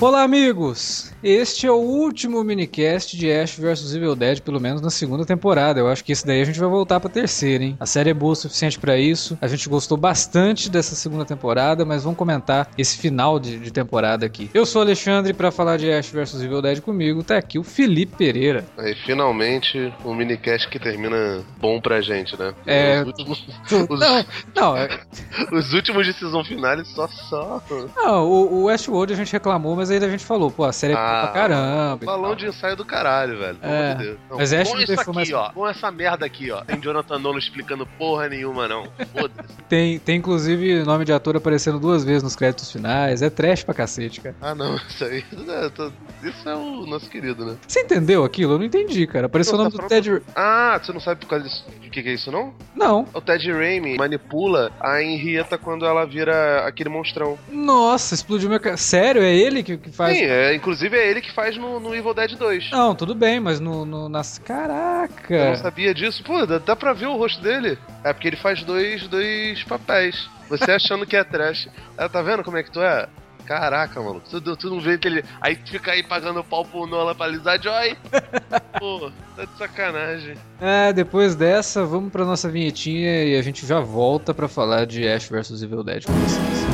Olá, amigos! Este é o último minicast de Ash vs Evil Dead, pelo menos na segunda temporada. Eu acho que esse daí a gente vai voltar pra terceira, hein? A série é boa o suficiente pra isso. A gente gostou bastante dessa segunda temporada, mas vamos comentar esse final de, de temporada aqui. Eu sou o Alexandre para falar de Ash vs Evil Dead comigo. Tá aqui o Felipe Pereira. Aí, finalmente, um minicast que termina bom pra gente, né? É. Os últimos, os, Não, não, é- os últimos de season finale só só. não o, o Westworld a gente reclamou, mas aí a gente falou, pô, a série é pra caramba. e Balão de ensaio do caralho, velho. Pelo É, amor de Deus. Não, mas Ash põe Day isso aqui, mais- ó. Põe essa merda aqui, ó. Tem Jonathan Nolan explicando porra nenhuma, não. Foda-se. Tem, tem inclusive nome de ator aparecendo duas vezes nos créditos finais. É trash pra cacete, cara. Ah, não. Isso aí. é, Isso é o nosso querido, né? Você entendeu aquilo? Eu não entendi, cara. Apareceu o nome tá do pronto. Ted. Ah, você não sabe por causa disso. O que, que é isso, não? Não. O Ted Raimi manipula a Henrietta quando ela vira aquele monstrão. Nossa, explodiu minha. Sério? É ele que, que faz. Sim, é, inclusive é ele que faz no, no Evil Dead 2. Não, tudo bem, mas no, no nas. Eu não Caraca! sabia disso. Pô, dá, dá pra ver o rosto dele. É porque ele faz dois, dois papéis. Você achando que é trash. Ah, tá vendo como é que tu é? Caraca, mano. Tu, tu não vê que ele. Aí tu fica aí pagando pau pro Nola pra alisar Joy. Pô, tá de sacanagem. É, depois dessa, vamos pra nossa vinhetinha e a gente já volta pra falar de Ash vs Evil Dead com vocês.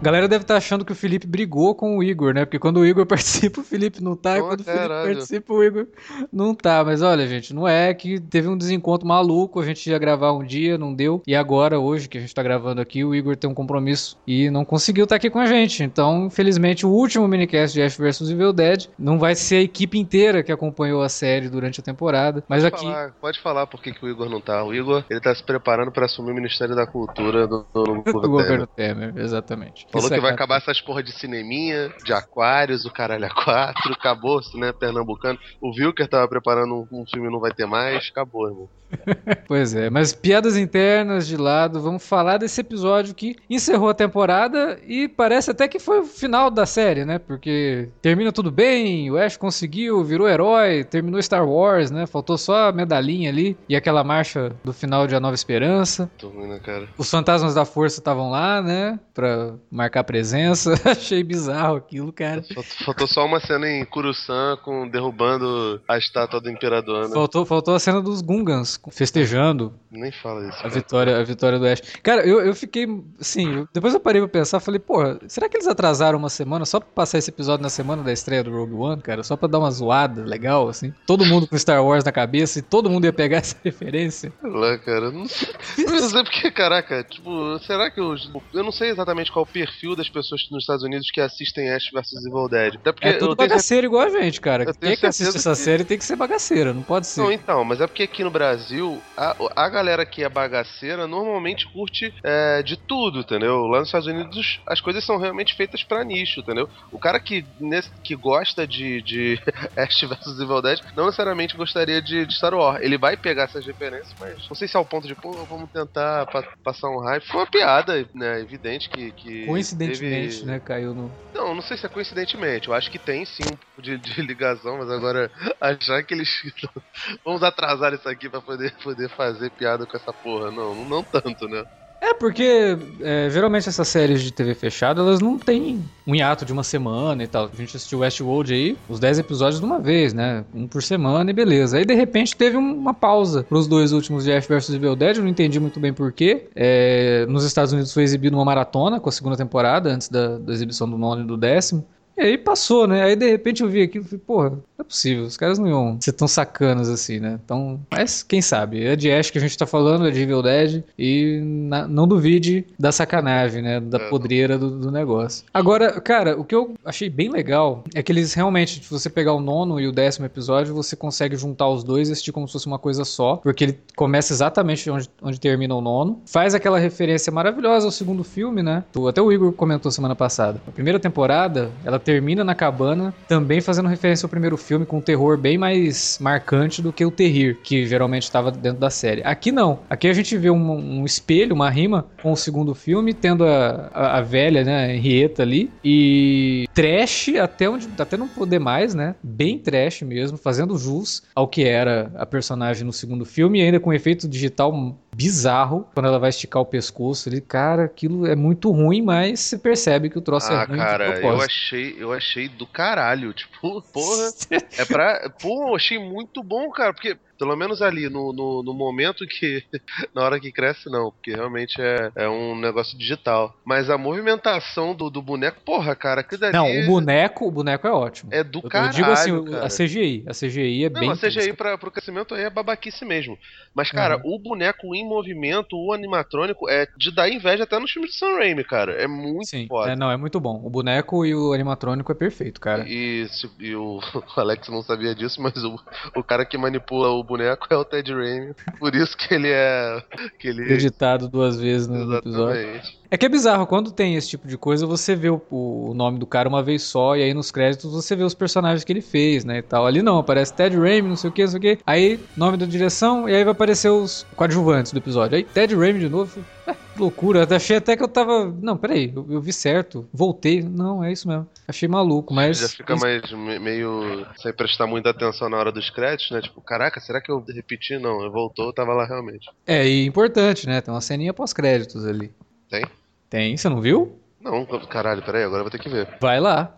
A galera deve estar achando que o Felipe brigou com o Igor, né? Porque quando o Igor participa, o Felipe não tá. E quando o Felipe participa, o Igor não tá. Mas olha, gente, não é que teve um desencontro maluco. A gente ia gravar um dia, não deu. E agora, hoje que a gente tá gravando aqui, o Igor tem um compromisso e não conseguiu estar aqui com a gente. Então, infelizmente, o último minicast de Ash vs Evil Dead não vai ser a equipe inteira que acompanhou a série durante a temporada. Mas Pode aqui. falar, pode falar por que, que o Igor não tá. O Igor, ele tá se preparando pra assumir o Ministério da Cultura do, do, do Do governo. governo Temer, exatamente. Falou que é vai acabar essas porra de cineminha, de aquários, o caralho a quatro, acabou, né, pernambucano. O Wilker tava preparando um, um filme não vai ter mais, acabou, irmão. Pois é, mas piadas internas de lado, vamos falar desse episódio que encerrou a temporada e parece até que foi o final da série, né? Porque termina tudo bem, o Ash conseguiu, virou herói, terminou Star Wars, né? Faltou só a medalhinha ali e aquela marcha do final de A Nova Esperança. Tô ruim, né, cara? Os fantasmas da força estavam lá, né? Pra marcar presença. Achei bizarro aquilo, cara. Faltou, só uma cena em Kurusan com derrubando a estátua do imperador, né? Faltou, faltou a cena dos Gungans festejando Nem fala isso. A cara. vitória, a vitória do Ash. Cara, eu, eu fiquei. Assim, depois eu parei pra pensar, falei, porra, será que eles atrasaram uma semana só pra passar esse episódio na semana da estreia do Rogue One, cara? Só pra dar uma zoada legal, assim? Todo mundo com Star Wars na cabeça e todo mundo ia pegar essa referência. Sei lá, cara. Não sei, não sei porque, caraca, tipo, será que os. Eu não sei exatamente qual o perfil das pessoas nos Estados Unidos que assistem Ash vs Evil Dead. Até porque É tudo eu tenho bagaceiro igual a gente, cara. Quem é que assiste essa que- série tem que ser bagaceira, não pode ser. Não, então, mas é porque aqui no Brasil, a, a galera que é bagaceira normalmente curte é, de tudo, entendeu? Lá nos Estados Unidos as coisas são realmente feitas pra nicho, entendeu? O cara que, nesse- que gosta de, de Ash vs Evil Dead não necessariamente gostaria de, de Star Wars. Ele vai pegar essas referências, mas não sei se é o ponto de, pô, vamos tentar pa- passar um hype. Foi uma piada, né? Evidente que. que Coincidentemente, teve- né, caiu no. Não, não sei se é coincidentemente. Eu acho que tem sim um pouco de, de ligação, mas agora achar que eles. Vamos atrasar isso aqui pra poder, poder fazer piada com essa porra. Não, não, não tanto, né? É, porque é, geralmente essas séries de TV fechada, elas não têm um hiato de uma semana e tal. A gente assistiu Westworld aí, os 10 episódios de uma vez, né? Um por semana e beleza. Aí de repente teve um- uma pausa pros dois últimos de Ash vs Evil Dead, eu não entendi muito bem porquê. É, nos Estados Unidos foi exibido uma maratona com a segunda temporada, antes da, da exibição do nono e do décimo. E aí passou, né? Aí de repente eu vi aquilo e falei, porra, não é possível, os caras não iam ser tão sacanas assim, né? Então, mas quem sabe? É de Ash que a gente tá falando, é de Evil Dead, e na, não duvide da sacanagem, né? Da É. podreira do, do negócio. Agora, cara, o que eu achei bem legal é que eles realmente, se você pegar o nono e o décimo episódio, você consegue juntar os dois e assistir como se fosse uma coisa só, porque ele começa exatamente onde, onde termina o nono, faz aquela referência maravilhosa ao segundo filme, né? Até o Igor comentou semana passada. A primeira temporada, ela termina na cabana, também fazendo referência ao primeiro filme, com um terror bem mais marcante do que o Terrir, que geralmente estava dentro da série. Aqui não. Aqui a gente vê um, um espelho, uma rima com o segundo filme, tendo a, a, a velha, né, Henrietta ali, e trash até onde até não poder mais, né? Bem trash mesmo, fazendo jus ao que era a personagem no segundo filme, e ainda com efeito digital bizarro, quando ela vai esticar o pescoço ali, cara, aquilo é muito ruim, mas você percebe que o troço é Ah, ruim de cara, eu achei, eu achei do caralho. Tipo, porra, é pra. Pô, achei muito bom, cara, porque. Pelo menos ali, no, no, no momento que. Na hora que cresce, não. Porque realmente é, é um negócio digital. Mas a movimentação do, do boneco, porra, cara, aquilo dali. Não, o boneco, o boneco é ótimo. É do Eu, eu caralho. digo assim, o- cara. a CGI, a CGI é Não, bem a CGI pra, pro crescimento aí é babaquice mesmo. Mas, cara, Uhum. o boneco em movimento, o animatrônico, é de dar inveja até nos filmes de Sam Raimi, cara. É muito Sim, foda. é, não, é muito bom. O boneco e o animatrônico é perfeito, cara. E, e o, o Alex não sabia disso, mas o, o cara que manipula o boneco é o Ted Raimi. Por isso que ele é. Que ele, Editado duas vezes no no episódio. Exatamente. É que é bizarro, quando tem esse tipo de coisa, você vê o, o nome do cara uma vez só, e aí nos créditos você vê os personagens que ele fez, né, e tal. Ali não, aparece Ted Raimi, não sei o que, não sei o que. Aí, nome da direção, e aí vai aparecer os coadjuvantes do episódio. Aí, Ted Raimi de novo, que loucura. Eu achei até que eu tava... Não, peraí, eu, eu vi certo, voltei. Não, é isso mesmo. Achei maluco, mas... Já fica mais me- meio sem prestar muita atenção na hora dos créditos, né? Tipo, caraca, será que eu repeti? Não, eu voltou, tava lá realmente. É, e importante, né, tem uma ceninha pós-créditos ali. Tem? Tem, você não viu? Não, caralho, peraí, agora eu vou ter que ver. Vai lá.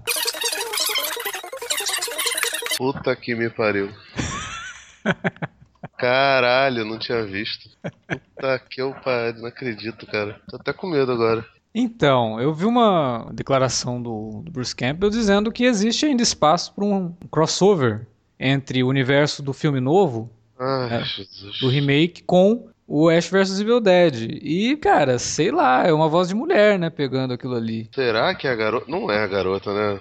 Puta que me pariu. Caralho, não tinha visto. Puta que eu pariu, não acredito, cara. Tô até com medo agora. Então, eu vi uma declaração do, do Bruce Campbell dizendo que existe ainda espaço para um crossover entre o universo do filme novo, Ai, É, do remake, com o Ash vs Evil Dead. E, cara, sei lá, é uma voz de mulher, né, pegando aquilo ali. Será que é a garota. Não é a garota, né?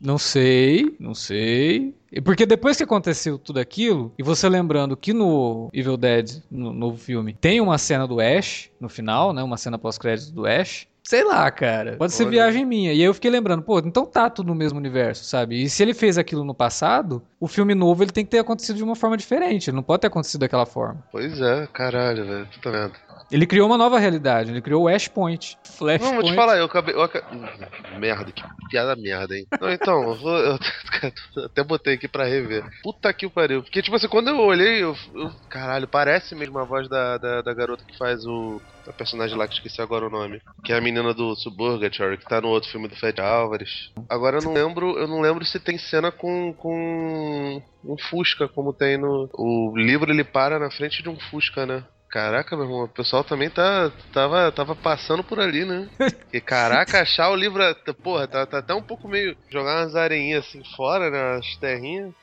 Não sei, não sei. Porque depois que aconteceu tudo aquilo, e você lembrando que no Evil Dead, no novo filme, tem uma cena do Ash no final, né? Uma cena pós-crédito do Ash. Sei lá, cara. Pode ser Olha. viagem minha. E aí eu fiquei lembrando, pô, então tá tudo no mesmo universo, sabe? E se ele fez aquilo no passado, o filme novo ele tem que ter acontecido de uma forma diferente. Ele não pode ter acontecido daquela forma. Pois é, caralho, velho. Puta merda. Ele criou uma nova realidade. Ele criou o Ash Point. Flash Não, vou te falar, eu acabei. Eu aca- Hum, Merda, que piada merda, hein? Não, então, eu, vou, eu até botei aqui pra rever. Puta que pariu. Porque, tipo assim, quando eu olhei, eu. eu- caralho, parece mesmo a voz da, da, da garota que faz o. A personagem lá que esqueci agora o nome. Que é a menina do Suburgatory, que tá no outro filme do Fred Álvares. Agora eu não lembro. Eu não lembro se tem cena com. com. um Fusca, como tem no. O livro ele para na frente de um Fusca, né? Caraca, meu irmão, o pessoal também tá, tava, tava passando por ali, né? Porque, caraca, achar o livro. Porra, tá, tá até um pouco meio. Jogar umas areinhas assim fora, né? As terrinhas.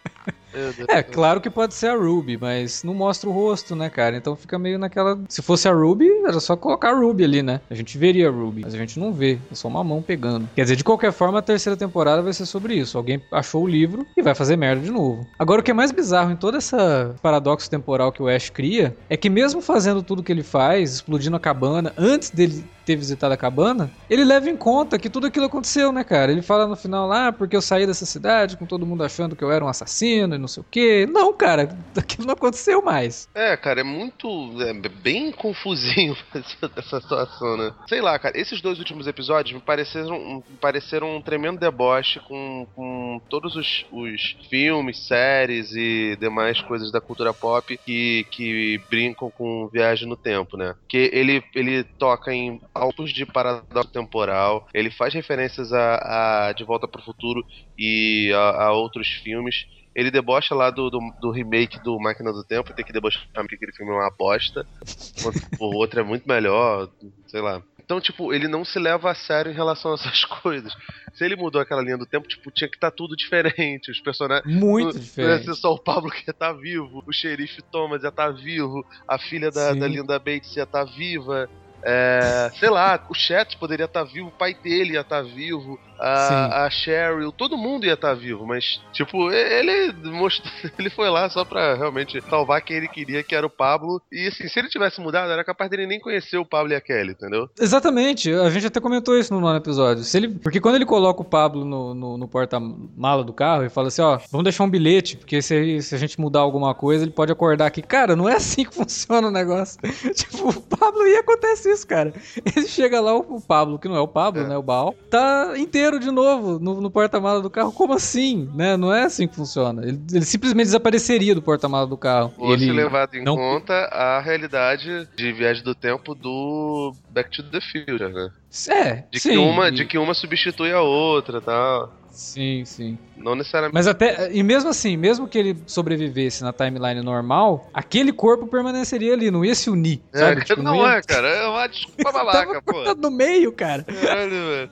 É, claro que pode ser a Ruby, mas não mostra o rosto, né, cara? Então fica meio naquela. Se fosse a Ruby, era só colocar a Ruby ali, né? A gente veria a Ruby, mas a gente não vê. É só uma mão pegando. Quer dizer, de qualquer forma, a terceira temporada vai ser sobre isso. Alguém achou o livro e vai fazer merda de novo. Agora, o que é mais bizarro em todo esse paradoxo temporal que o Ash cria é que, mesmo fazendo tudo que ele faz, explodindo a cabana, antes dele ter visitado a cabana, ele leva em conta que tudo aquilo aconteceu, né, cara? Ele fala no final lá, ah, porque eu saí dessa cidade com todo mundo achando que eu era um assassino e não sei o quê. Não, cara, aquilo não aconteceu mais. É, cara, é muito. É bem confusinho essa, situação, né? Sei lá, cara, esses dois últimos episódios me pareceram, me pareceram um tremendo deboche com, com todos os, os filmes, séries e demais coisas da cultura pop que, que brincam com viagem no tempo, né? Que ele, ele toca em altos de paradoxo temporal, ele faz referências a, a De Volta para o Futuro e a, a outros filmes. Ele debocha lá do, do, do remake do Máquina do Tempo, tem que debochar porque aquele filme é uma bosta. enquanto O outro é muito melhor, sei lá. Então tipo, ele não se leva a sério em relação a essas coisas. Se ele mudou aquela linha do tempo, tipo, tinha que estar tá tudo diferente. Os personagens. Muito diferente. Não ia ser só o Pablo que ia estar tá vivo, o xerife Thomas ia estar tá vivo, a filha da, da Linda Bates ia estar tá viva. É, sei lá, o Chet poderia estar tá vivo, o pai dele ia estar tá vivo, a, a Cheryl, todo mundo ia estar tá vivo, mas, tipo, ele mostrou, ele foi lá só pra realmente salvar quem ele queria, que era o Pablo. E assim, se ele tivesse mudado, era capaz dele nem conhecer o Pablo e a Kelly, entendeu? Exatamente, a gente até comentou isso no nono episódio. Se ele, porque quando ele coloca o Pablo no, no, no porta-mala do carro e fala assim: ó, vamos deixar um bilhete, porque se, se a gente mudar alguma coisa, ele pode acordar aqui. Cara, não é assim que funciona o negócio. tipo, o Pablo ia acontecer isso, cara. Ele chega lá, o, Pablo, que não é o Pablo, é. né? O Baal, tá inteiro de novo no, no porta-mala do carro. Como assim? Né? Não é assim que funciona. Ele, ele simplesmente desapareceria do porta-mala do carro. Ou ele levado em não... conta a realidade de viagem do tempo do Back to the Future, né? É, de sim. Que uma, de que uma substitui a outra tal. Sim, sim. Não necessariamente. Mas até. E mesmo assim, mesmo que ele sobrevivesse na timeline normal, aquele corpo permaneceria ali, não ia se unir. É, sabe? Tipo, não, não ia... é, cara. É uma desculpa babaca, pô. no meio, cara. Caralho, velho.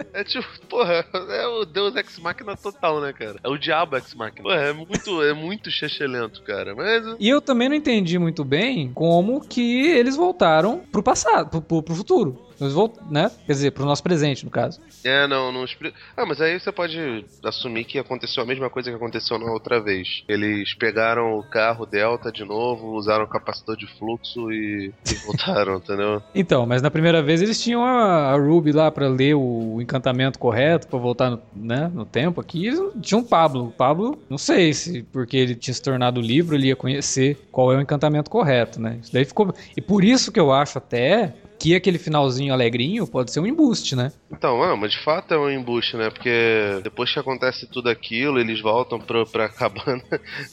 É tipo, porra, é o Deus Ex Machina total, né, cara? É o diabo Ex Machina. Porra, é muito, é muito chechelento, cara. Mas... E eu também não entendi muito bem como que eles voltaram pro passado, pro, pro, pro futuro. Eles voltam, né? Quer dizer, pro nosso presente, no caso. É, não, não explica. Ah, mas aí você pode assumir que aconteceu a mesma coisa que aconteceu na outra vez. Eles pegaram o carro Delta de novo, usaram o capacitor de fluxo e, e voltaram, entendeu? Então, mas na primeira vez eles tinham a, a Ruby lá para ler o encantamento correto para voltar no, né, no tempo. Aqui tinham o Pablo. O Pablo, não sei se porque ele tinha se tornado livro, ele ia conhecer qual é o encantamento correto, né? Isso daí ficou. E por isso que eu acho até que aquele finalzinho alegrinho pode ser um embuste, né? Então, não, mas de fato é um embuste, né? Porque depois que acontece tudo aquilo, eles voltam pro, pra cabana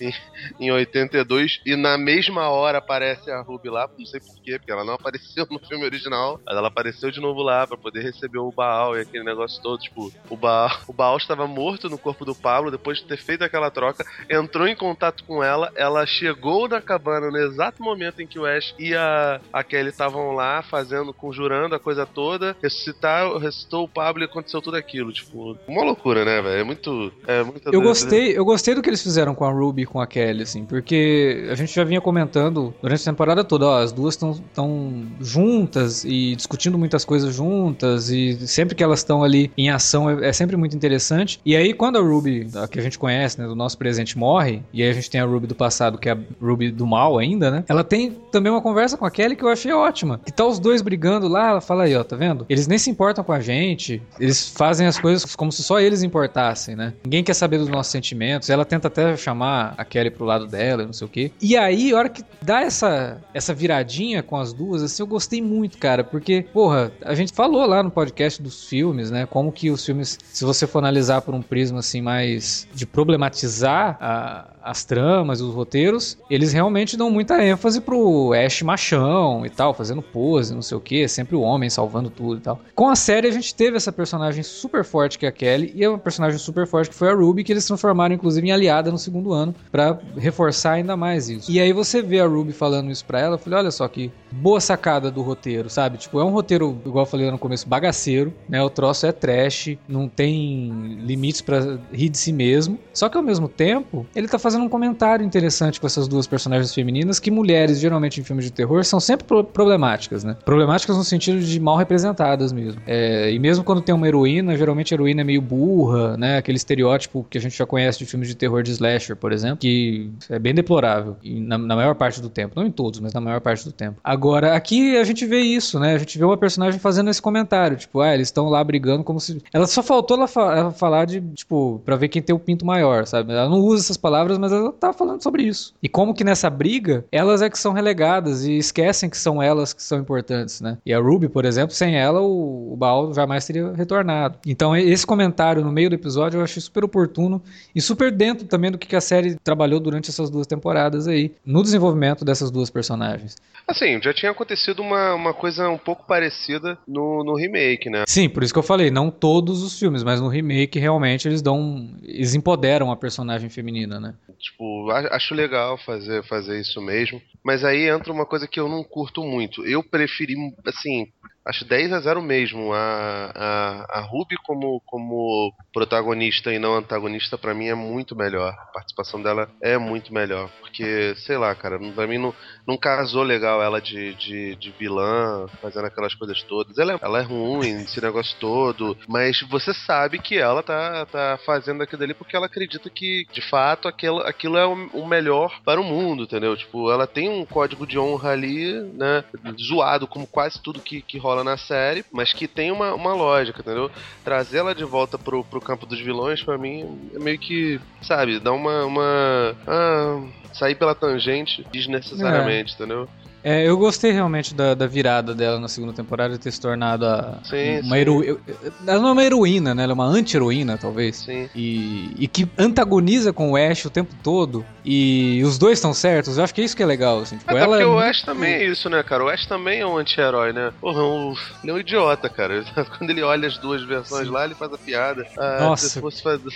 em, em 82 e na mesma hora aparece a Ruby lá, não sei porquê, porque ela não apareceu no filme original, mas ela apareceu de novo lá para poder receber o Baal e aquele negócio todo, tipo, o Baal, o Baal estava morto no corpo do Pablo depois de ter feito aquela troca, entrou em contato com ela, ela chegou na cabana no exato momento em que o Ash e a, a Kelly estavam lá fazendo fazendo, conjurando a coisa toda, ressuscitar, ressuscitou o Pablo e aconteceu tudo aquilo. Tipo, uma loucura, né, velho? É muito. É muito eu gostei, eu gostei do que eles fizeram com a Ruby e com a Kelly, assim, porque a gente já vinha comentando durante a temporada toda, ó, as duas estão juntas e discutindo muitas coisas juntas, e sempre que elas estão ali em ação é, é, sempre muito interessante. E aí, quando a Ruby, a que a gente conhece, né, do nosso presente, morre, e aí a gente tem a Ruby do passado, que é a Ruby do mal ainda, né? Ela tem também uma conversa com a Kelly que eu achei ótima. Que tá os dois brigando lá, ela fala aí, ó, tá vendo? Eles nem se importam com a gente, eles fazem as coisas como se só eles importassem, né? Ninguém quer saber dos nossos sentimentos, ela tenta até chamar a Kelly pro lado dela, não sei o quê. E aí, a hora que dá essa, essa viradinha com as duas, assim, eu gostei muito, cara, porque, porra, a gente falou lá no podcast dos filmes, né? Como que os filmes, se você for analisar por um prisma, assim, mais de problematizar a, as tramas, os roteiros, eles realmente dão muita ênfase pro Ash machão e tal, fazendo pose, não sei sei o que, sempre o homem salvando tudo e tal. Com a série a gente teve essa personagem super forte que é a Kelly e uma personagem super forte que foi a Ruby, que eles transformaram inclusive em aliada no segundo ano para reforçar ainda mais isso. E aí você vê a Ruby falando isso pra ela, eu falei, olha só que boa sacada do roteiro, sabe? Tipo, é um roteiro, igual eu falei no começo, bagaceiro, né? O troço é trash, não tem limites para rir de si mesmo. Só que ao mesmo tempo, ele tá fazendo um comentário interessante com essas duas personagens femininas que mulheres, geralmente em filmes de terror, são sempre problemáticas, né? Problemáticas no sentido de mal representadas mesmo. É, e mesmo quando tem uma heroína, geralmente a heroína é meio burra, né? Aquele estereótipo que a gente já conhece de filmes de terror de slasher, por exemplo, que é bem deplorável na, na maior parte do tempo. Não em todos, mas na maior parte do tempo. Agora, aqui a gente vê isso, né? A gente vê uma personagem fazendo esse comentário, tipo, ah, eles estão lá brigando como se. Ela só faltou ela, fa ela falar de, tipo, pra ver quem tem o pinto maior, sabe? Ela não usa essas palavras, mas ela tá falando sobre isso. E como que nessa briga, elas é que são relegadas e esquecem que são elas que são importantes né? E a Ruby, por exemplo, sem ela o, o Baal jamais teria retornado. Então esse comentário no meio do episódio eu achei super oportuno e super dentro também do que a série trabalhou durante essas duas temporadas aí, no desenvolvimento dessas duas personagens. Assim, já tinha acontecido uma, uma coisa um pouco parecida no, no remake, né? Sim, por isso que eu falei, não todos os filmes, mas no remake realmente eles dão, eles empoderam a personagem feminina, né? Tipo, acho legal fazer, fazer isso mesmo, mas aí entra uma coisa que eu não curto muito. Eu preferi assim, acho 10 a 0 mesmo. A, a, a Ruby como, como protagonista e não antagonista, para mim, é muito melhor. A participação dela é muito melhor. Porque, sei lá, cara, pra mim não, não casou legal ela de, de, de vilã, fazendo aquelas coisas todas. Ela é, ela é ruim, esse negócio todo, mas você sabe que ela tá, tá fazendo aquilo ali porque ela acredita que, de fato, aquilo, aquilo é o, melhor para o mundo, entendeu? Tipo, ela tem um código de honra ali, né? Zoado, como quase tudo que, que rola na série, mas que tem uma, uma lógica, entendeu? Trazer ela de volta pro, pro campo dos vilões, para mim, é meio que, sabe, dá uma. uma ah, sair pela tangente desnecessariamente, é. entendeu? É, eu gostei realmente da, da, virada dela na segunda temporada de ter se tornado a, sim, uma heroína. Ela não é uma heroína, né? Ela é uma anti-heroína, talvez. Sim. E, e que antagoniza com o Ash o tempo todo. E os dois estão certos. Eu acho que é isso que é legal. Assim. Tipo, é ela porque é o Ash também é isso, né, cara? O Ash também é um anti-herói, né? Porra, um, ele é um idiota, cara. Quando ele olha as duas versões sim. lá, ele faz a piada. Ah, Nossa. Se fosse fazer...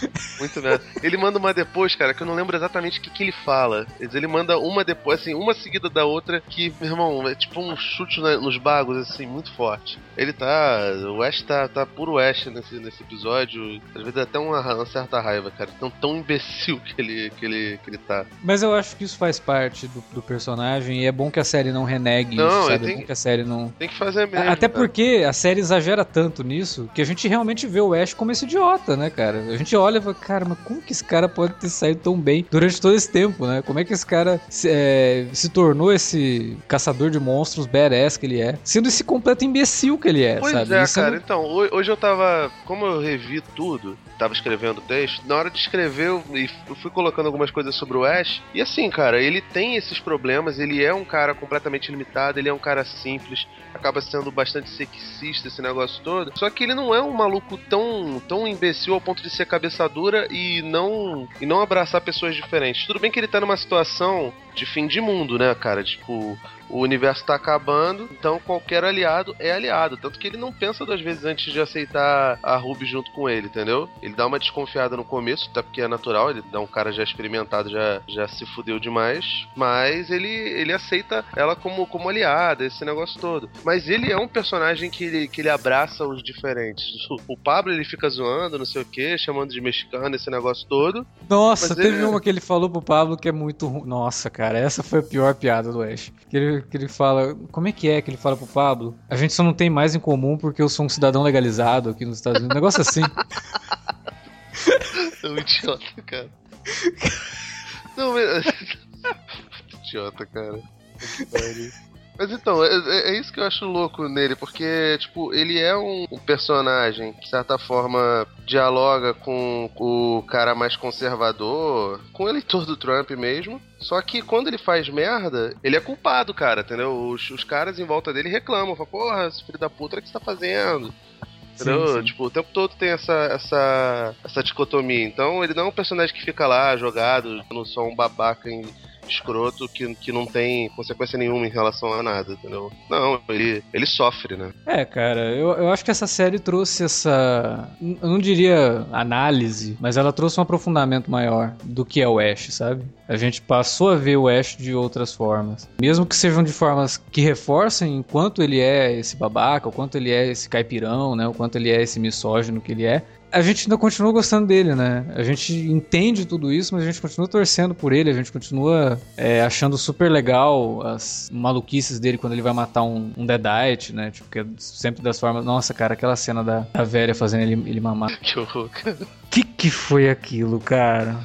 Muito merda. Ele manda uma depois, cara, que eu não lembro exatamente o que, que ele fala. Ele manda uma depois, assim, uma seguida da outra, que, meu irmão, é tipo um chute nos bagos, assim, muito forte. Ele tá. O Ash tá, tá puro Ash nesse, nesse episódio. Às vezes até uma, uma certa raiva, cara. Tão, tão imbecil que ele, que, ele, que ele tá. Mas eu acho que isso faz parte do, do personagem e é bom que a série não renegue não, isso, sabe? Tem, é bom que a série não. Tem que fazer mesmo. Até cara. porque a série exagera tanto nisso que a gente realmente vê o Ash como esse idiota, né, cara? A gente olha e fala, cara, mas como que esse cara pode ter saído tão bem durante todo esse tempo, né? Como é que esse cara se, é, se tornou esse caçador de monstros badass que ele é, sendo esse completo imbecil que ele é, pois sabe? é, Isso cara. É... Então, hoje eu tava. Como eu revi tudo, tava escrevendo o texto, na hora de escrever eu fui colocando algumas coisas sobre o Ash. E assim, cara, ele tem esses problemas, ele é um cara completamente limitado, ele é um cara simples, acaba sendo bastante sexista esse negócio todo. Só que ele não é um maluco tão, tão imbecil ao ponto de ser cabeça dura e não, e não abraçar pessoas diferentes. Tudo bem que ele tá numa situação de fim de mundo, né, cara? Tipo, o universo tá acabando, então qualquer aliado é aliado. Tanto que ele não pensa duas vezes antes de aceitar a Ruby junto com ele, entendeu? Ele dá uma desconfiada no começo, até porque é natural, ele dá um cara já experimentado, já, já se fudeu demais, mas ele, ele aceita ela como, como aliada, esse negócio todo. Mas ele é um personagem que ele, que ele abraça os diferentes. O, Pablo ele fica zoando, não sei o que, chamando de mexicano, esse negócio todo. Nossa, teve ele... uma que ele falou pro Pablo que é muito ruim. Nossa, cara, essa foi a pior piada do Ash. Que ele, que ele fala. Como é que é que ele fala pro Pablo? A gente só não tem mais em comum porque eu sou um cidadão legalizado aqui nos Estados Unidos. Um negócio assim. É um idiota, cara. Não, mas. idiota, cara. Mas então, é, é, é, isso que eu acho louco nele, porque, tipo, ele é um, um, personagem que, de certa forma, dialoga com o cara mais conservador, com o eleitor do Trump mesmo. Só que quando ele faz merda, ele é culpado, cara, entendeu? Os, os caras em volta dele reclamam, falam, porra, esse filho da puta, o que você tá fazendo? Entendeu? Sim, sim. Tipo, o tempo todo tem essa, essa, essa dicotomia. Então, ele não é um personagem que fica lá jogado, não só um babaca em escroto que, que não tem consequência nenhuma em relação a nada, entendeu? Não, ele, ele sofre, né? É, cara, eu, eu acho que essa série trouxe essa. Eu não diria análise, mas ela trouxe um aprofundamento maior do que é o Ash, sabe? A gente passou a ver o Ash de outras formas. Mesmo que sejam de formas que reforcem o quanto ele é esse babaca, o quanto ele é esse caipirão, né? O quanto ele é esse misógino que ele é a gente ainda continua gostando dele, né? A gente entende tudo isso, mas a gente continua torcendo por ele, a gente continua é, achando super legal as maluquices dele quando ele vai matar um, um Deadite, né? Tipo, que é sempre das formas. Nossa, cara, aquela cena da, da velha fazendo ele, ele mamar. Que horror, cara. Que que foi aquilo, cara?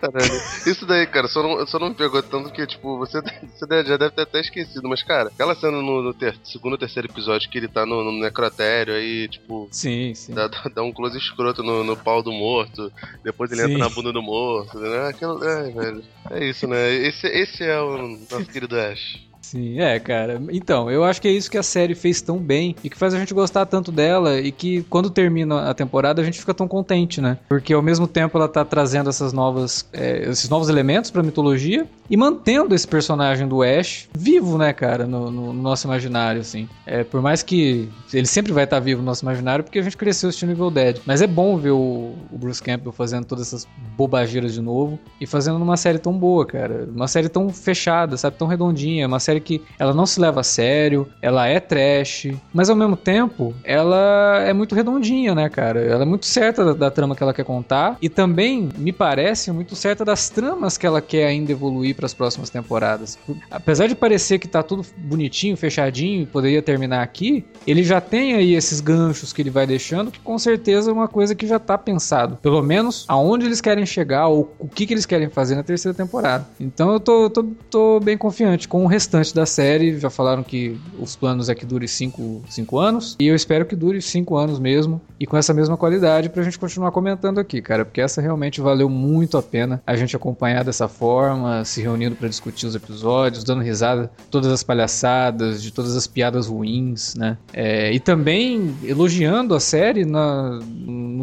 Caralho. Isso daí, cara, só não, só não me pegou tanto que, tipo, você, você já deve ter até esquecido, mas, cara, aquela cena no, no ter, segundo ou terceiro episódio que ele tá no, no necrotério aí, tipo. Sim, sim. Dá, dá um close escroto no, no pau do morto, depois ele sim. entra na bunda do morto, né? Aquilo, é, velho. É isso, né? Esse, esse é o nosso querido Ash. Sim, é, cara. Então, eu acho que é isso que a série fez tão bem e que faz a gente gostar tanto dela e que quando termina a temporada a gente fica tão contente, né? Porque ao mesmo tempo ela tá trazendo essas novas, é, esses novos elementos pra mitologia e mantendo esse personagem do Ash vivo, né, cara, no, no, no nosso imaginário, assim. É, por mais que ele sempre vai estar tá vivo no nosso imaginário porque a gente cresceu assistindo Evil Dead. Mas é bom ver o, o Bruce Campbell fazendo todas essas bobageiras de novo e fazendo numa série tão boa, cara. Uma série tão fechada, sabe? Tão redondinha. Uma série série que ela não se leva a sério, ela é trash, mas ao mesmo tempo ela é muito redondinha, né, cara? Ela é muito certa da, da trama que ela quer contar e também me parece muito certa das tramas que ela quer ainda evoluir para as próximas temporadas. Apesar de parecer que tá tudo bonitinho, fechadinho e poderia terminar aqui, ele já tem aí esses ganchos que ele vai deixando, que com certeza é uma coisa que já tá pensado. Pelo menos aonde eles querem chegar ou o que, que eles querem fazer na terceira temporada. Então eu tô, tô, tô bem confiante com o restante da série. Já falaram que os planos é que dure 5 anos. E eu espero que dure 5 anos mesmo. E com essa mesma qualidade pra gente continuar comentando aqui, cara. Porque essa realmente valeu muito a pena a gente acompanhar dessa forma, se reunindo para discutir os episódios, dando risada todas as palhaçadas, de todas as piadas ruins, né? É, e também elogiando a série na,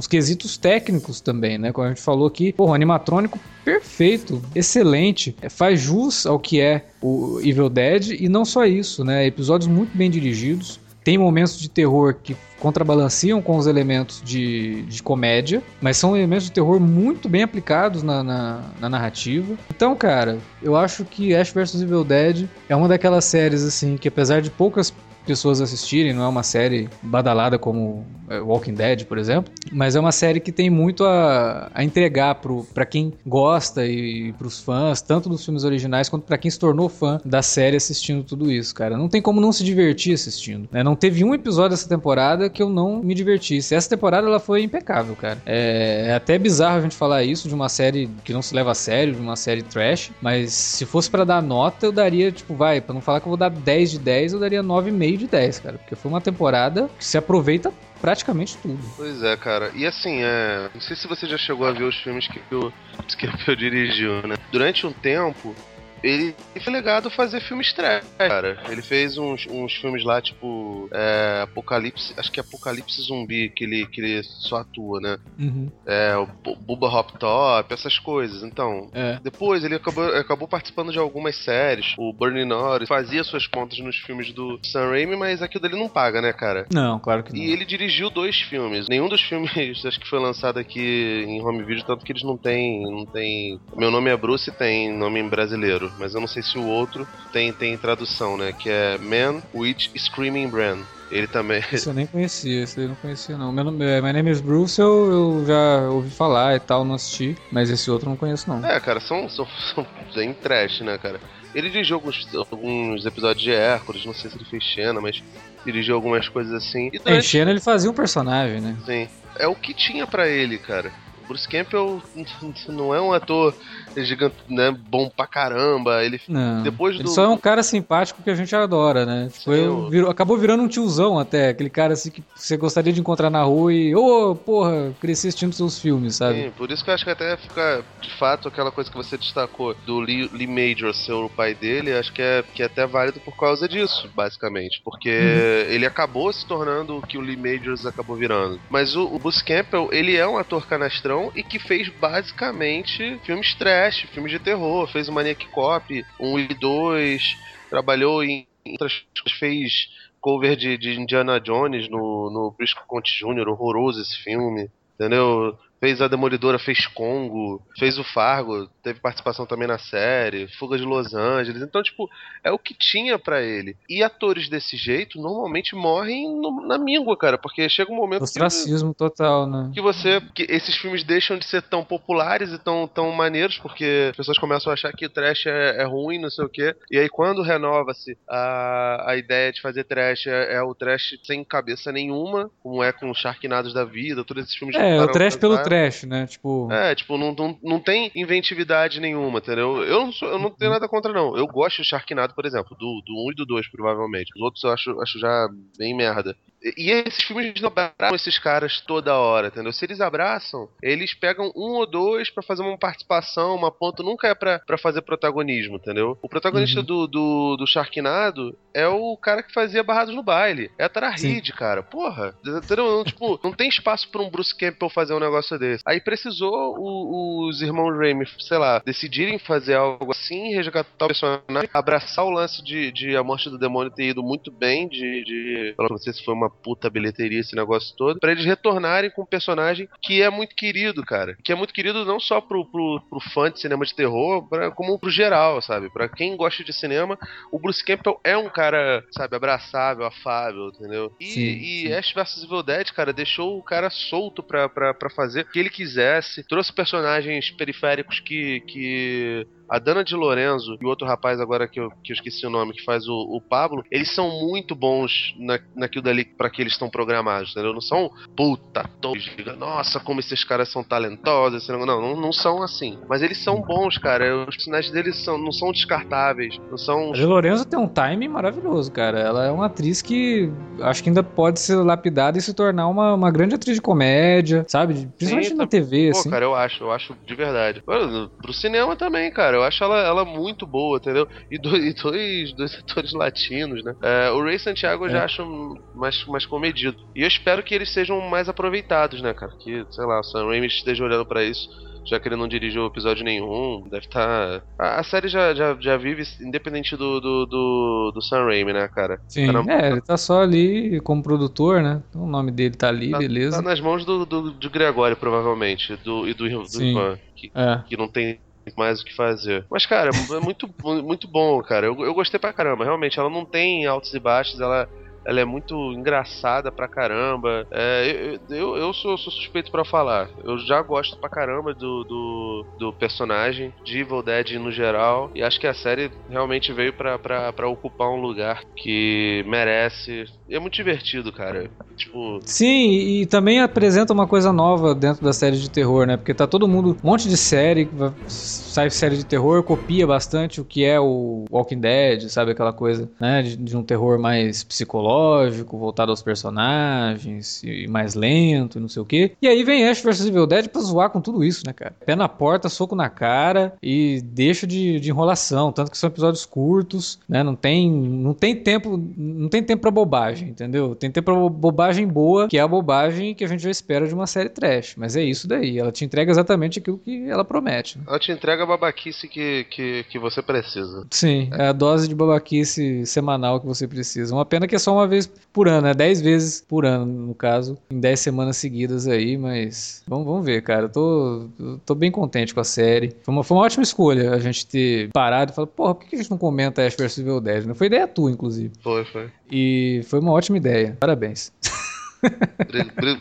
nos quesitos técnicos também, né? Como a gente falou aqui, o animatrônico perfeito, excelente, é, faz jus ao que é o Evil Dead e não só isso, né? Episódios muito bem dirigidos, tem momentos de terror que contrabalanceam com os elementos de, de comédia, mas são elementos de terror muito bem aplicados na, na, na, narrativa. Então, cara, eu acho que Ash vs Evil Dead é uma daquelas séries assim que apesar de poucas pessoas assistirem, não é uma série badalada como é, Walking Dead, por exemplo, mas é uma série que tem muito a, a entregar para quem gosta e para os fãs, tanto dos filmes originais quanto para quem se tornou fã da série assistindo tudo isso, cara. Não tem como não se divertir assistindo. Né? Não teve um episódio dessa temporada que eu não me divertisse. Essa temporada ela foi impecável, cara. É, é até bizarro a gente falar isso de uma série que não se leva a sério, de uma série trash, mas se fosse para dar nota, eu daria, tipo, vai, para não falar que eu vou dar 10 de 10, eu daria 9,5 de 10, cara. Porque foi uma temporada que se aproveita praticamente tudo. Pois é, cara. E assim, é... não sei se você já chegou a ver os filmes que que eu dirigiu, né? Durante um tempo, ele foi legado fazer filmes trash, cara. Ele fez uns, uns filmes lá, tipo. É, Apocalipse. Acho que é Apocalipse Zumbi, que ele, que ele só atua, né? Uhum. É, o Bubba Hop Top, essas coisas. Então, é. depois ele acabou, acabou participando de algumas séries. O Bernie Norris fazia suas pontas nos filmes do Sam Raimi, mas aquilo dele não paga, né, cara? Não, claro que não. E ele dirigiu dois filmes. Nenhum dos filmes, acho que foi lançado aqui em home video, tanto que eles não têm. Não tem... Meu nome é Bruce e tem nome brasileiro mas eu não sei se o outro tem, tem tradução, né? Que é Man, Witch, Screaming Bran. Ele também. Isso eu nem conhecia, esse eu não conhecia não. Meu nome, é, My Name is Bruce eu, eu já ouvi falar e tal, não assisti, mas esse outro eu não conheço não. É, cara, são, são, são bem trash, né, cara? Ele dirigiu alguns, alguns episódios de Hércules, não sei se ele fez Xena, mas dirigiu algumas coisas assim. E durante... É, Xena ele fazia um personagem, né? Sim. É o que tinha para ele, cara. Bruce Campbell não é um ator gigante, né, bom pra caramba. Ele não, depois do... ele só é um cara simpático que a gente adora, né? Tipo, Sim, virou, acabou virando um tiozão até, aquele cara assim que você gostaria de encontrar na rua e, ô, oh, porra, cresci assistindo seus filmes, sabe? Sim, por isso que eu acho que até fica, de fato, aquela coisa que você destacou do Lee, Lee Major ser o pai dele, acho que é, que é até válido por causa disso, basicamente. Porque uhum. ele acabou se tornando o que o Lee Majors acabou virando. Mas o, o Bruce Campbell, ele é um ator canastrão e que fez basicamente filmes trash, filmes de terror. Fez o Maniac Cop, 1 e 2, trabalhou em outras fez cover de, de Indiana Jones no, no Briscoe Conte Jr., horroroso esse filme, entendeu? Fez a Demolidora, fez Congo, fez o Fargo, teve participação também na série, Fuga de Los Angeles. Então, tipo, é o que tinha para ele. E atores desse jeito normalmente morrem no, na míngua, cara, porque chega um momento. Ostracismo que, total, né? Que você. que esses filmes deixam de ser tão populares e tão, tão maneiros, porque as pessoas começam a achar que o trash é, é ruim, não sei o quê. E aí, quando renova-se a, a ideia de fazer trash, é, é, o trash sem cabeça nenhuma, como é com os Sharknados da vida, todos esses filmes É, o trash pelo trash, né? Tipo. É, tipo, não, não, não tem inventividade nenhuma, entendeu? Eu não, sou, eu não tenho nada contra, não. Eu gosto do Sharknado, por exemplo, do, do 1 e do 2, provavelmente. Os outros eu acho, acho já bem merda. E esses filmes não abraçam esses caras toda hora, entendeu? Se eles abraçam, eles pegam um ou dois para fazer uma participação, uma ponta, nunca é pra, fazer protagonismo, entendeu? O protagonista uhum. do, do, do Sharknado é o cara que fazia Barrados no Baile. É a Tara Reid, cara. Porra, entendeu? Não, tipo, não tem espaço pra um Bruce Campbell fazer um negócio desse. Aí precisou o, os irmãos Raimi, sei lá, decidirem fazer algo assim, resgatar o personagem, abraçar o lance de, de a morte do demônio ter ido muito bem, de, de não sei se foi uma puta bilheteria esse negócio todo, para eles retornarem com um personagem que é muito querido, cara. Que é muito querido não só pro, pro, pro fã de cinema de terror, pra, como pro geral, sabe? Pra quem gosta de cinema, o Bruce Campbell é um cara, sabe, abraçável, afável, entendeu? E, sim, e sim. Ash vs Evil Dead, cara, deixou o cara solto pra, pra, pra fazer o que ele quisesse, trouxe personagens periféricos que, que a Dana de Lorenzo e o outro rapaz agora que eu, que eu esqueci o nome, que faz o, o Pablo, eles são muito bons na, naquilo dali para que eles estão programados, entendeu? Não são puta todos, nossa, como esses caras são talentosos, não, não, não são assim. Mas eles são bons, cara. Os personagens deles são, não são descartáveis, não são... A de Lorenzo tem um time maravilhoso, cara. Ela é uma atriz que acho que ainda pode ser lapidada e se tornar uma, uma grande atriz de comédia, sabe? Principalmente Sim, na TV, Pô, assim. cara, eu acho, eu acho de verdade. Pro cinema também, cara eu acho ela, ela muito boa, entendeu? E, do, e dois, dois atores latinos, né? É, o Ray Santiago eu é. já acho mais, mais comedido. E eu espero que eles sejam mais aproveitados, né, cara? Que, sei lá, o Sam Raimi esteja olhando para isso já que ele não dirigiu episódio nenhum, deve estar. Tá... A, a, série já, já, já vive independente do, do, do, do Sam Raimi, né, cara? Sim, Caramba. é, ele tá só ali como produtor, né? O nome dele tá ali, tá, beleza. Tá nas mãos do, do, do Gregório, provavelmente, do, e do, do Ivan, que, é. que não tem mais o que fazer. Mas, cara, é muito, muito bom, cara. Eu, eu gostei pra caramba. Realmente, ela não tem altos e baixos, ela ela é muito engraçada pra caramba. É, eu, eu, eu sou, sou suspeito para falar. Eu já gosto pra caramba do, do, do, personagem, de Evil Dead no geral, e acho que a série realmente veio para ocupar um lugar que merece. E é muito divertido, cara. Tipo. Sim, e também apresenta uma coisa nova dentro da série de terror, né? Porque tá todo mundo. Um monte de série, sai série de terror, copia bastante o que é o Walking Dead, sabe? Aquela coisa, né? de, de um terror mais psicológico psicológico, voltado aos personagens, e mais lento, e não sei o quê. E aí vem Ash vs Evil Dead pra zoar com tudo isso, né, cara? Pé na porta, soco na cara e deixa de, de enrolação, tanto que são episódios curtos, né? Não tem, não tem tempo, não tem tempo para bobagem, entendeu? Tem tempo pra bobagem boa, que é a bobagem que a gente já espera de uma série trash. Mas é isso daí, ela te entrega exatamente aquilo que ela promete. Né? Ela te entrega a babaquice que, que, que você precisa. Sim, é a dose de babaquice semanal que você precisa. Uma pena que é só uma uma vez por ano, né? 10 vezes por ano, no caso, em 10 semanas seguidas aí, mas vamos, vamos ver, cara. Eu tô, tô bem contente com a série. Foi uma, foi uma ótima escolha a gente ter parado e falar, porra, por que a gente não comenta Ash vs Evil Dead? Não foi ideia tua, inclusive. Foi, foi. E foi uma ótima ideia. Parabéns.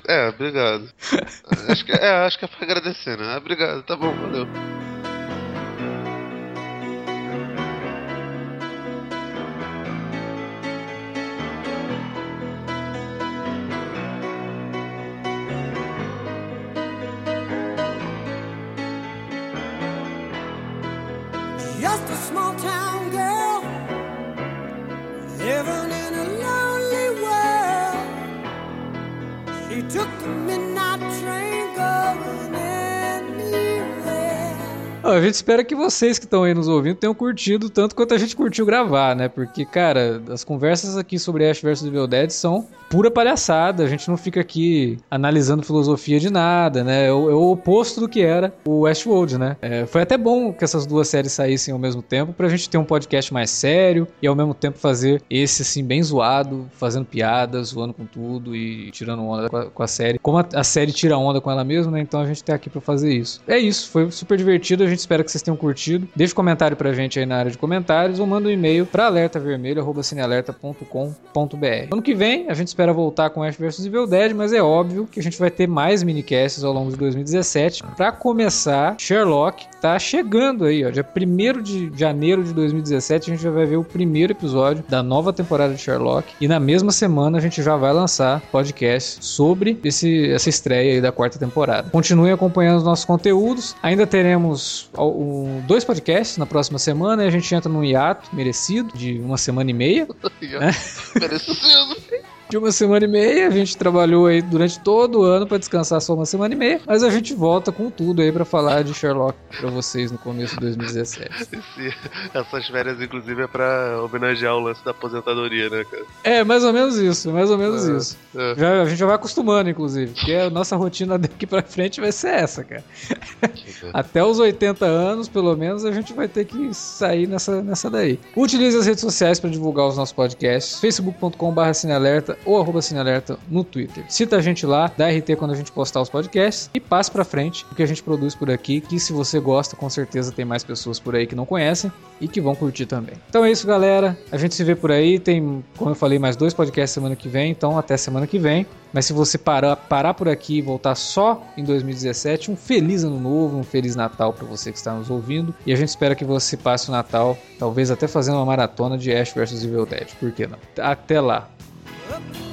é, obrigado. Acho que, é, acho que é pra agradecer, né? Obrigado, tá bom, valeu. small town girl living in a lonely world. She took the midnight. Gente espera que vocês que estão aí nos ouvindo tenham curtido tanto quanto a gente curtiu gravar, né? Porque, cara, as conversas aqui sobre Ash vs Evil Dead são pura palhaçada. A gente não fica aqui analisando filosofia de nada, né? É o, é o oposto do que era o Westworld, né? É, foi até bom que essas duas séries saíssem ao mesmo tempo pra gente ter um podcast mais sério e ao mesmo tempo fazer esse assim bem zoado, fazendo piadas, zoando com tudo e tirando onda com a, com a série. Como a, a, série tira onda com ela mesma, né? Então a gente tá aqui para fazer isso. É isso, foi super divertido. A gente espera que vocês tenham curtido. Deixe um comentário pra gente aí na área de comentários ou manda um e-mail para alertavermelho@cinealerta.com.br. Ano que vem a gente espera voltar com Ash vs Evil Dead, mas é óbvio que a gente vai ter mais minicasts ao longo de 2017. Para começar, Sherlock tá chegando aí, ó. Dia 1 de janeiro de 2017 a gente já vai ver o primeiro episódio da nova temporada de Sherlock. E na mesma semana a gente já vai lançar podcast sobre esse, essa estreia aí da quarta temporada. Continue acompanhando os nossos conteúdos. Ainda teremos um, dois podcasts na próxima semana e a gente entra num hiato merecido de uma semana e meia. né? Merecido! De uma semana e meia. A gente trabalhou aí durante todo o ano para descansar só uma semana e meia, mas a gente volta com tudo aí para falar de Sherlock para vocês no começo de 2017. Essas férias, inclusive, é para homenagear o lance da aposentadoria, né, cara? É, mais ou menos isso, mais ou menos é, isso. É. Já, a gente já vai acostumando, inclusive, porque a nossa rotina daqui para frente vai ser essa, cara. Até os 80 anos, pelo menos, a gente vai ter que sair nessa, nessa daí. Utilize as redes sociais para divulgar os nossos podcasts, facebook.com.br cinealerta ou arroba Cinealerta no Twitter. Cita a gente lá, dá RT quando a gente postar os podcasts e passe pra frente o que a gente produz por aqui, que se você gosta, com certeza tem mais pessoas por aí que não conhecem e que vão curtir também. Então é isso, galera. A gente se vê por aí. Tem, como eu falei, mais dois podcasts semana que vem, então até semana que vem. Mas se você parar, parar por aqui e voltar só em 2017, um feliz ano novo, um feliz Natal para você que está nos ouvindo. E a gente espera que você passe o Natal, talvez até fazendo uma maratona de Ash vs Evil Dead. Por que não? Até lá. up the